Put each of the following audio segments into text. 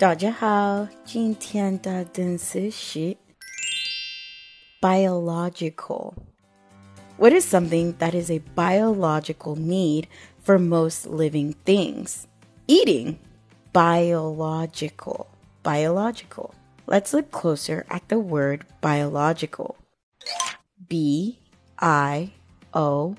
大家好，今天的单词是 biological. What is something that is a biological need for most living things? Eating. Biological. Biological. Let's look closer at the word biological. B I O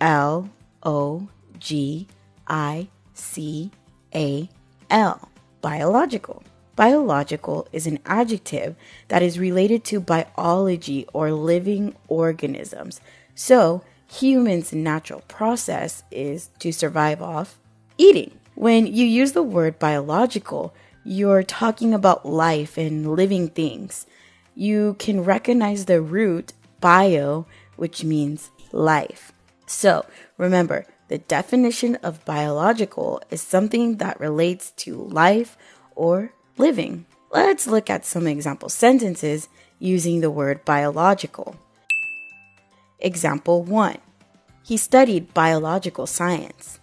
L O G I C A L biological. Biological is an adjective that is related to biology or living organisms. So, humans' natural process is to survive off eating. When you use the word biological, you're talking about life and living things. You can recognize the root bio, which means life. So, remember, the definition of biological is something that relates to life or living. Let's look at some example sentences using the word biological. Example 1 He studied biological science.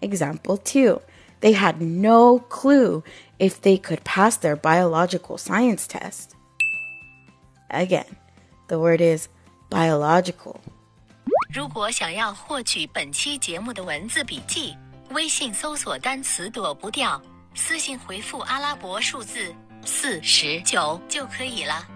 Example 2 They had no clue if they could pass their biological science test. Again, the word is biological. 如果想要获取本期节目的文字笔记，微信搜索单词“躲不掉”，私信回复阿拉伯数字四十九就可以了。